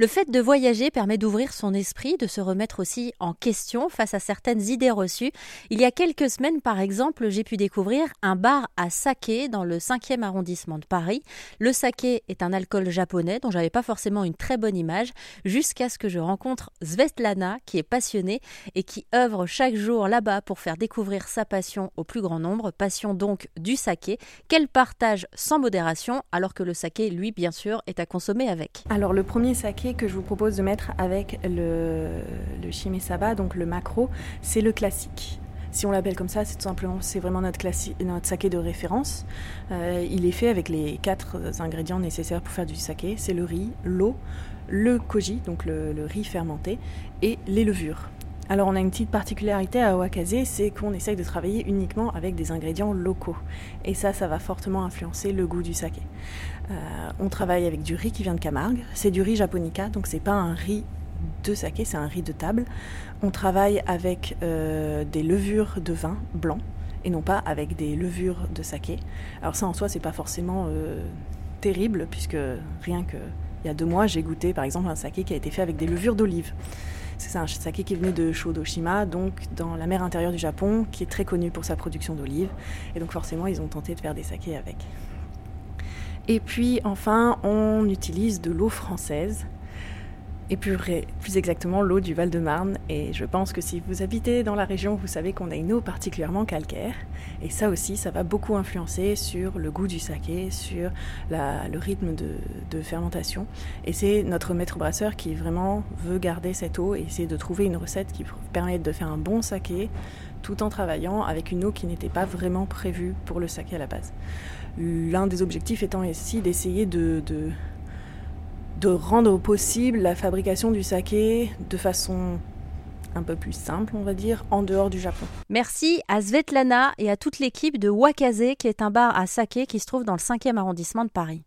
Le fait de voyager permet d'ouvrir son esprit, de se remettre aussi en question face à certaines idées reçues. Il y a quelques semaines, par exemple, j'ai pu découvrir un bar à saké dans le 5e arrondissement de Paris. Le saké est un alcool japonais dont j'avais pas forcément une très bonne image jusqu'à ce que je rencontre Svetlana qui est passionnée et qui œuvre chaque jour là-bas pour faire découvrir sa passion au plus grand nombre, passion donc du saké qu'elle partage sans modération alors que le saké lui bien sûr est à consommer avec. Alors le premier saké que je vous propose de mettre avec le, le shimesaba, donc le macro, c'est le classique. Si on l'appelle comme ça, c'est tout simplement, c'est vraiment notre, notre saké de référence. Euh, il est fait avec les quatre ingrédients nécessaires pour faire du saké. C'est le riz, l'eau, le koji, donc le, le, riz fermenté, et les levures. Alors on a une petite particularité à Wakase, c'est qu'on essaye de travailler uniquement avec des ingrédients locaux. Et ça, ça va fortement influencer le goût du saké. Euh, on travaille avec du riz qui vient de Camargue. C'est du riz japonica, donc c'est pas un riz de saké, c'est un riz de table. On travaille avec euh, des levures de vin blanc et non pas avec des levures de saké. Alors ça en soi, c'est pas forcément euh, terrible puisque rien que il y a deux mois, j'ai goûté par exemple un saké qui a été fait avec des levures d'olive. C'est un saké qui venait de Shodoshima, donc dans la mer intérieure du Japon, qui est très connue pour sa production d'olives. Et donc forcément, ils ont tenté de faire des sakés avec. Et puis enfin, on utilise de l'eau française et plus, exactement l'eau du Val-de-Marne. Et je pense que si vous habitez dans la région, vous savez qu'on a une eau particulièrement calcaire. Et ça aussi, ça va beaucoup influencer sur le goût du saké, sur le rythme de, fermentation. Et c'est notre maître brasseur qui vraiment veut garder cette eau et essayer de trouver une recette qui permette de faire un bon saké tout en travaillant avec une eau qui n'était pas vraiment prévue pour le saké à la base. L'un des objectifs étant ici d'essayer de, de de rendre possible la fabrication du saké de façon un peu plus simple, on va dire, en dehors du Japon. Merci à Svetlana et à toute l'équipe de Wakaze, qui est un bar à saké qui se trouve dans le 5e arrondissement de Paris.